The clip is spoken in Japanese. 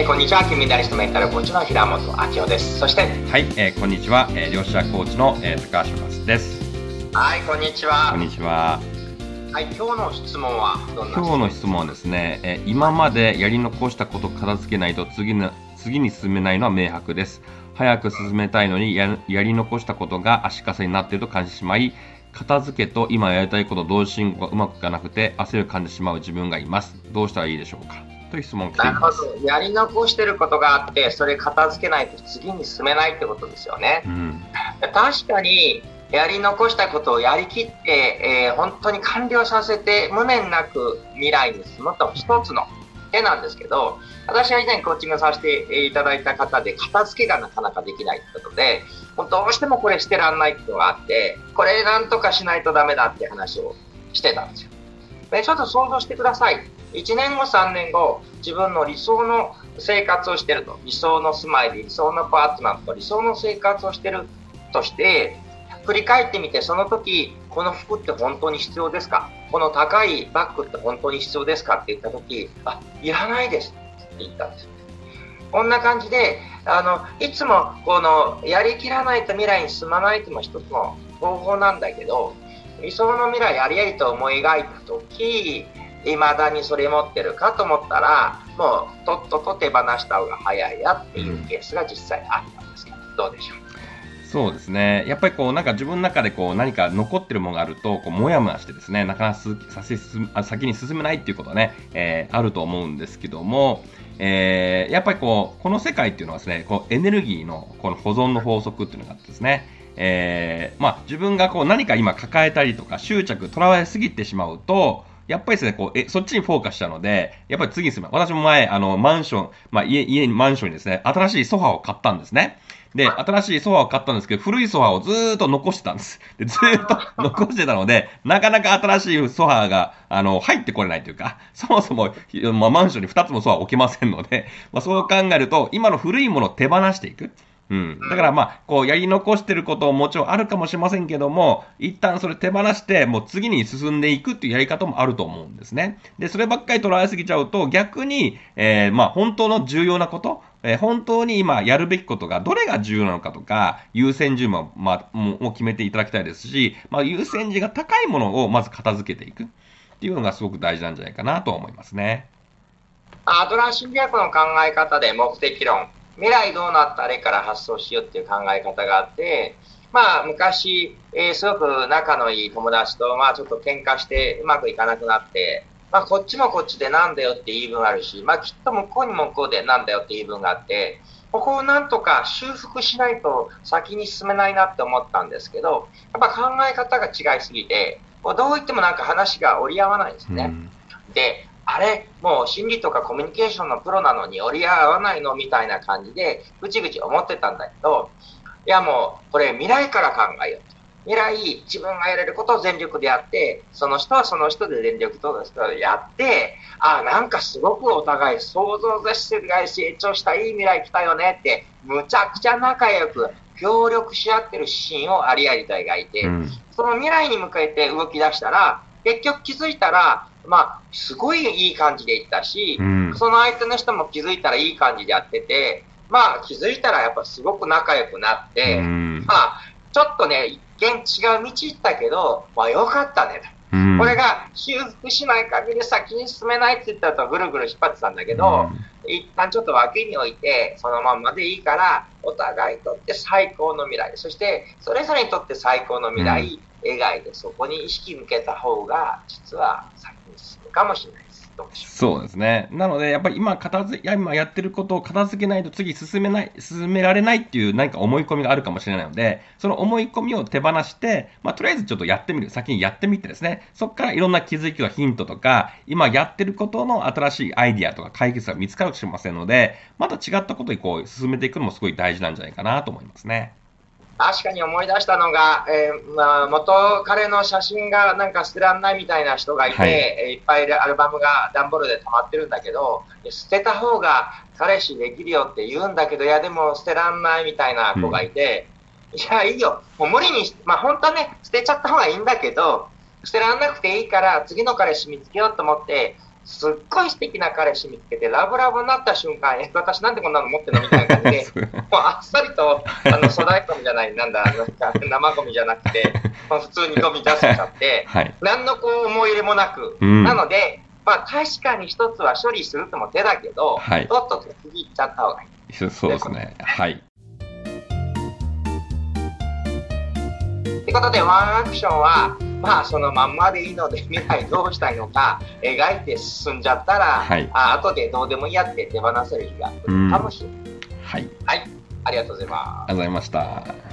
えー、こんにちは金メダリストメンタルコーチの平本明夫です。そしてはい、えー、こんにちは、えー、両者コーチの、えー、高橋正です。はいこんにちは。こんにちは。はい今日の質問はどんな今日の質問はですね、えー、今までやり残したこと片付けないと次の次に進めないのは明白です。早く進めたいのにややり残したことが足かせになっていると感じてしまい片付けと今やりたいこと同時進行がうまくいかなくて焦る感じてしまう自分がいます。どうしたらいいでしょうか？という質問なるほど。やり残してることがあって、それ片付けないと次に進めないってことですよね。うん、確かに、やり残したことをやりきって、えー、本当に完了させて、無念なく未来に進むと一つの手なんですけど、私は以前コーチングさせていただいた方で、片付けがなかなかできないってことで、どうしてもこれ捨てらんないっていうのがあって、これなんとかしないとダメだって話をしてたんですよ。でちょっと想像してください。1年後、3年後、自分の理想の生活をしてると、理想の住まいで理想のパートナーと理想の生活をしてるとして、振り返ってみて、その時、この服って本当に必要ですか？この高いバッグって本当に必要ですか？って言った時、あ、いらないです。って言ったんです。こんな感じで、あの、いつもこの、やりきらないと未来に進まないというのも一つの方法なんだけど、理想の未来ありありと思い描いた時、いまだにそれ持ってるかと思ったらもうとっとと手放した方が早いやっていうケースが実際あったんですけど、どうでしょう？そうですね。やっぱりこう、なんか自分の中でこう、何か残ってるものがあると、こう、もやもやしてですね、なかなかさせ先に進めないっていうことはね、えー、あると思うんですけども、えー、やっぱりこう、この世界っていうのはですね、こう、エネルギーのこの保存の法則っていうのがあってですね、えー、まあ、自分がこう、何か今抱えたりとか、執着、とらわれすぎてしまうと、やっぱりですね、こう、え、そっちにフォーカスしたので、やっぱり次に進む。私も前、あの、マンション、まあ、家、家に、マンションにですね、新しいソファーを買ったんですね。で、新しいソファーを買ったんですけど、古いソファーをずーっと残してたんです。で、ずーっと 残してたので、なかなか新しいソファーが、あの、入ってこれないというか、そもそも、まあ、マンションに2つもソファー置けませんので、まあ、そう考えると、今の古いものを手放していく。うん。だからまあ、こう、やり残してることももちろんあるかもしれませんけども、一旦それ手放して、もう次に進んでいくっていうやり方もあると思うんですね。で、そればっかり捉えすぎちゃうと、逆に、えー、まあ、本当の重要なこと、えー、本当に今やるべきことがどれが重要なのかとか、優先順位も、まあ、もう決めていただきたいですし、まあ、優先順が高いものをまず片付けていくっていうのがすごく大事なんじゃないかなと思いますね。アドラー心理学の考え方で目的論、未来どうなったらいいから発想しようっていう考え方があって、まあ、昔、えー、すごく仲のいい友達と、まあ、ちょっと喧嘩してうまくいかなくなって、まあ、こっちもこっちでなんだよって言い分あるし、まあ、きっと向こうにも向こうでなんだよって言い分があって、ここをなんとか修復しないと先に進めないなって思ったんですけど、やっぱ考え方が違いすぎて、どう言ってもなんか話が折り合わないですね。うん、で、あれ、もう心理とかコミュニケーションのプロなのに折り合わないのみたいな感じで、ぐちぐち思ってたんだけど、いやもう、これ未来から考えようと。未来、自分がやれることを全力でやって、その人はその人で全力とやって、あ、なんかすごくお互い想像絶するぐらい成長したいい未来来たよねって、むちゃくちゃ仲良く協力し合ってるシーンをありありと描いて、うん、その未来に向けて動き出したら、結局気づいたら、まあ、すごいいい感じでいったし、うん、その相手の人も気づいたらいい感じでやってて、まあ気づいたらやっぱすごく仲良くなって、うん、まあ、ちょっとね、一見違う道行ったけど、まあよかったねと。うん、これが修復しない限り先に進めないって言ったとぐるぐる引っ張ってたんだけど、一旦ちょっと脇に置いて、そのままでいいから、お互いにとって最高の未来、そしてそれぞれにとって最高の未来、描いて、そこに意識向けた方が、実は先に進むかもしれないです。そうですね。なので、やっぱり今片付、今やってることを片付けないと次進めない、進められないっていう何か思い込みがあるかもしれないので、その思い込みを手放して、まあ、とりあえずちょっとやってみる。先にやってみてですね、そこからいろんな気づきやヒントとか、今やってることの新しいアイディアとか解決が見つかるかもしれませんので、また違ったことにこう進めていくのもすごい大事なんじゃないかなと思いますね。確かに思い出したのが、えー、まあ、元彼の写真がなんか捨てらんないみたいな人がいて、はい、いっぱいアルバムが段ボールで溜まってるんだけど、捨てた方が彼氏できるよって言うんだけど、いやでも捨てらんないみたいな子がいて、うん、いや、いいよ。もう無理に、まあ本当はね、捨てちゃった方がいいんだけど、捨てらんなくていいから次の彼氏見つけようと思って、すっごい素敵な彼氏見つけて、ラブラブになった瞬間、え、私なんでこんなの持ってるのみたいな感じで、もうあっさりと、あの、粗大ゴミじゃない、なんだ、生ゴミじゃなくて、まあ、普通にゴミ出せちゃって、はい。何のこう思い入れもなく、うんなので、まあ確かに一つは処理するとも手だけど、はいとっとと次行っちゃった方がいい。そうですね。はい。ということで、ワンアクションは、まあそのまんまでいいので、未来どうしたいのか描いて進んじゃったら、はいあ後でどうでもいいやって手放せる日が来るかもしれない。はい。はい、ありがとうございますありがとうございました。